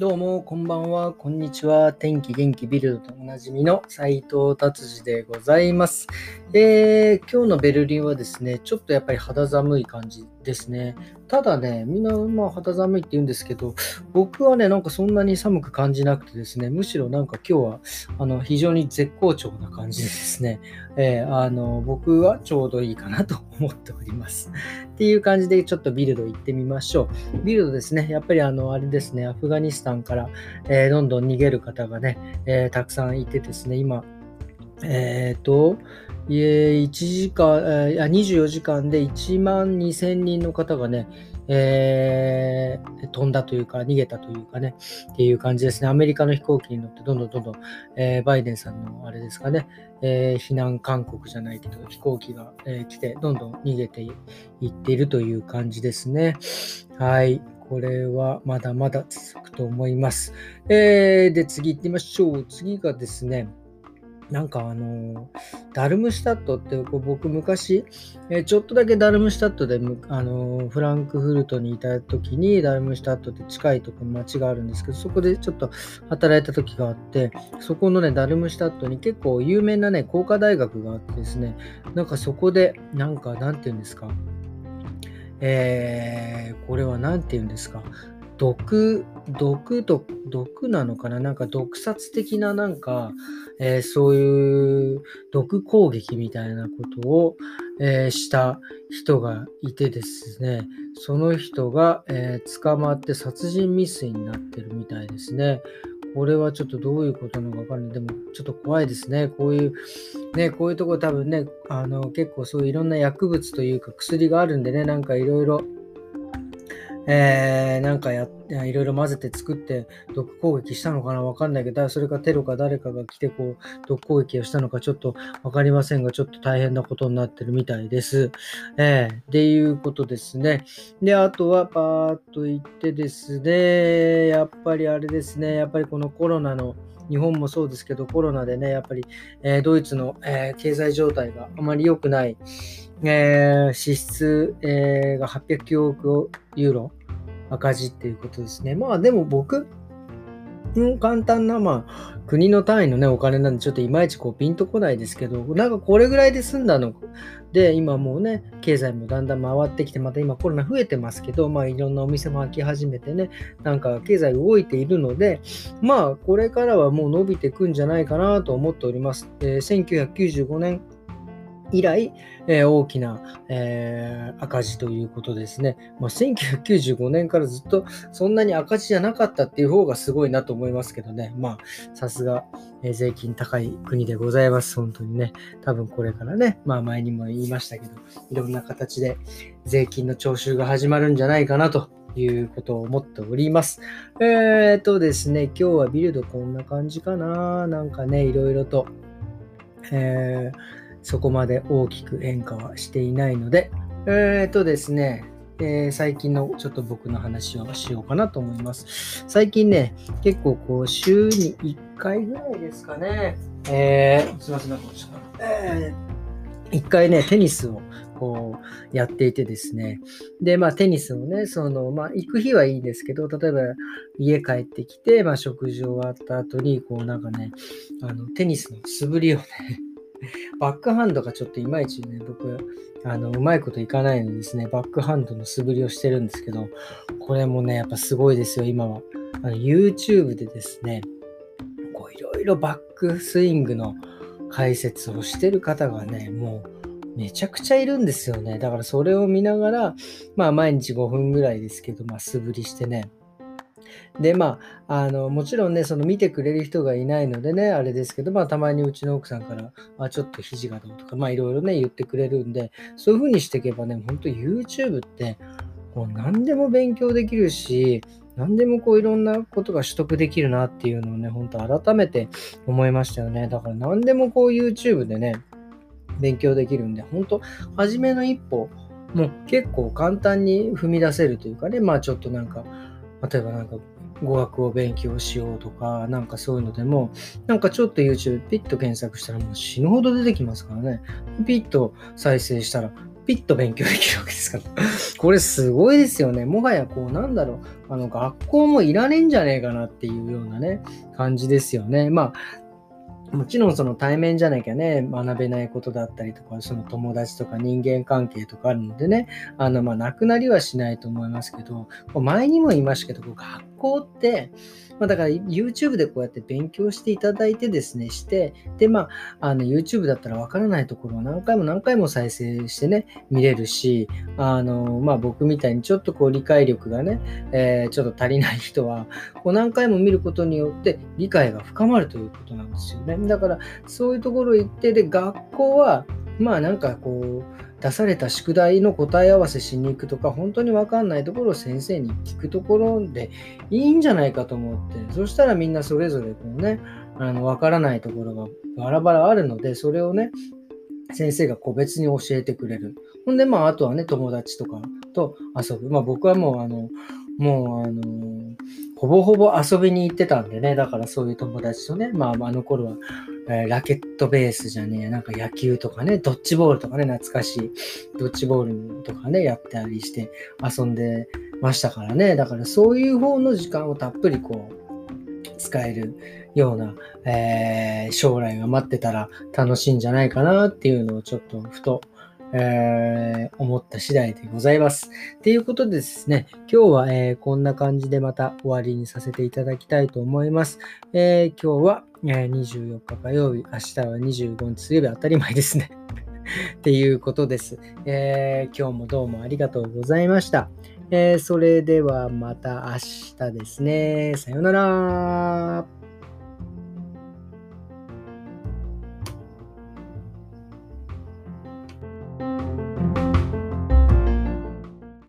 どうも、こんばんは、こんにちは。天気元気ビルドとなじみの斉藤達治でございます、えー、今日のベルリンはですね、ちょっとやっぱり肌寒い感じですね。ただね、みんなまあ肌寒いって言うんですけど、僕はね、なんかそんなに寒く感じなくてですね、むしろなんか今日はあの非常に絶好調な感じでですね、えー、あの僕はちょうどいいかなと思っております。っていう感じでちょっとビルド行ってみましょう。ビルドですね、やっぱりあの、あれですね、アフガニスタンから、えー、どんどん逃げる方がね、えー、たくさんいてですね、今、えっ、ー、と、1時間、えー、24時間で1万2000人の方がね、えー、飛んだというか、逃げたというかね、っていう感じですね。アメリカの飛行機に乗って、どんどんどんどん、えー、バイデンさんのあれですかね、えー、避難勧告じゃないけど、飛行機が、え来て、どんどん逃げていっているという感じですね。はい。これはまだまだ続くと思います。えー、で、次行ってみましょう。次がですね、なんかあのダルムシュタットって僕昔、えちょっとだけダルムシュタットであのフランクフルトにいた時にダルムシュタットって近いところに町があるんですけどそこでちょっと働いた時があってそこのねダルムシュタットに結構有名なね工科大学があってですねなんかそこでなんかなんて言うんですかえー、これは何て言うんですか？毒、毒と、毒なのかな？なんか毒殺的ななんか、えー、そういう毒攻撃みたいなことを、えー、した人がいてですね、その人が、えー、捕まって殺人未遂になってるみたいですね。これはちょっとどういうことなのかわかんない。でもちょっと怖いですね。こういう、ね、こういうとこ多分ね、あの結構そういういろんな薬物というか薬があるんでね、なんかいろいろえー、なんかや、いろいろ混ぜて作って毒攻撃したのかな？わかんないけど、それかテロか誰かが来てこう、毒攻撃をしたのかちょっとわかりませんが、ちょっと大変なことになってるみたいです。えー、っていうことですね。で、あとはパーッと言ってですね、やっぱりあれですね、やっぱりこのコロナの日本もそうですけど、コロナでね、やっぱり、えー、ドイツの、えー、経済状態があまり良くない、えー、支出、えー、が809億ユーロ赤字っていうことですね。まあでも僕、うん、簡単な、まあ、国の単位のね、お金なんで、ちょっといまいちこうピンとこないですけど、なんかこれぐらいで済んだので、今もうね、経済もだんだん回ってきて、また今コロナ増えてますけど、まあいろんなお店も開き始めてね、なんか経済動いているので、まあこれからはもう伸びていくんじゃないかなと思っております。えー、1995年以来、えー、大きな、えー、赤字ということですね。まあ、1995年からずっとそんなに赤字じゃなかったっていう方がすごいなと思いますけどね。まあ、さすが、えー、税金高い国でございます。本当にね。多分これからね、まあ前にも言いましたけど、いろんな形で税金の徴収が始まるんじゃないかなということを思っております。えっ、とですね、今日はビルドこんな感じかな。なんかね、いろいろと。えーそこまで大きく変化はしていないので、えっ、ー、とですね、えー、最近のちょっと僕の話をしようかなと思います。最近ね、結構こう週に1回ぐらいですかね、えー、すいません、なんかちょっとえー、1回ね、テニスをこうやっていてですね。で、まあテニスをね、その、まあ行く日はいいんですけど、例えば家帰ってきて、まあ食事終わった後に、こうなんかね、あのテニスの素振りをね、バックハンドがちょっといまいちね、僕、あの、うまいこといかないのでですね、バックハンドの素振りをしてるんですけど、これもね、やっぱすごいですよ、今は。あの、YouTube でですね、こう、いろいろバックスイングの解説をしてる方がね、もう、めちゃくちゃいるんですよね。だからそれを見ながら、まあ毎日5分ぐらいですけど、まあ素振りしてね、で、まあ、あの、もちろんね、その見てくれる人がいないのでね、あれですけど、まあ、たまにうちの奥さんから、あ、ちょっと肘がどうとか、まあ、いろいろね、言ってくれるんで、そういう風にしていけばね、本当 YouTube って、こう、何でも勉強できるし、何でもこういろんなことが取得できるなっていうのをね、本当改めて思いましたよね。だから何でもこう YouTube でね、勉強できるんで、本当初めの一歩、もう結構簡単に踏み出せるというかね、まあちょっとなんか、例えばなんか語学を勉強しようとか、なんかそういうのでも、なんかちょっと YouTube ピッと検索したらもう死ぬほど出てきますからね。ピッと再生したら、ピッと勉強できるわけですから。これすごいですよね。もはやこうなんだろう、あの学校もいらねえんじゃねえかなっていうようなね、感じですよね。まあもちろんその対面じゃなきゃね、学べないことだったりとか、その友達とか人間関係とかあるのでね、あの、まあ、なくなりはしないと思いますけど、前にも言いましたけど、学校って、まあ、だから YouTube でこうやって勉強していただいてですね、して、で、まあ、あの YouTube だったらわからないところを何回も何回も再生してね、見れるし、あの、まあ僕みたいにちょっとこう理解力がね、えー、ちょっと足りない人は、こう何回も見ることによって理解が深まるということなんですよね。だからそういうところ行って、で、学校は、まあなんかこう、出された宿題の答え合わせしに行くとか、本当にわかんないところを先生に聞くところでいいんじゃないかと思って、そしたらみんなそれぞれこうね、あの、わからないところがバラバラあるので、それをね、先生が個別に教えてくれる。ほんで、まあ、あとはね、友達とかと遊ぶ。まあ、僕はもう、あの、もう、あの、ほぼほぼ遊びに行ってたんでね、だからそういう友達とね、まあ、あの頃は、えー、ラケットベースじゃねえ、なんか野球とかね、ドッジボールとかね、懐かしい、ドッジボールとかね、やったりして遊んでましたからね、だからそういう方の時間をたっぷりこう、使えるような、えー、将来が待ってたら楽しいんじゃないかなっていうのをちょっとふとえー、思った次第でございます。ということでですね、今日は、えー、こんな感じでまた終わりにさせていただきたいと思います。えー、今日は、え24日火曜日、明日は25日水曜日当たり前ですね。っていうことです、え今日もどうもありがとうございました。えそれではまた明日ですね。さよなら。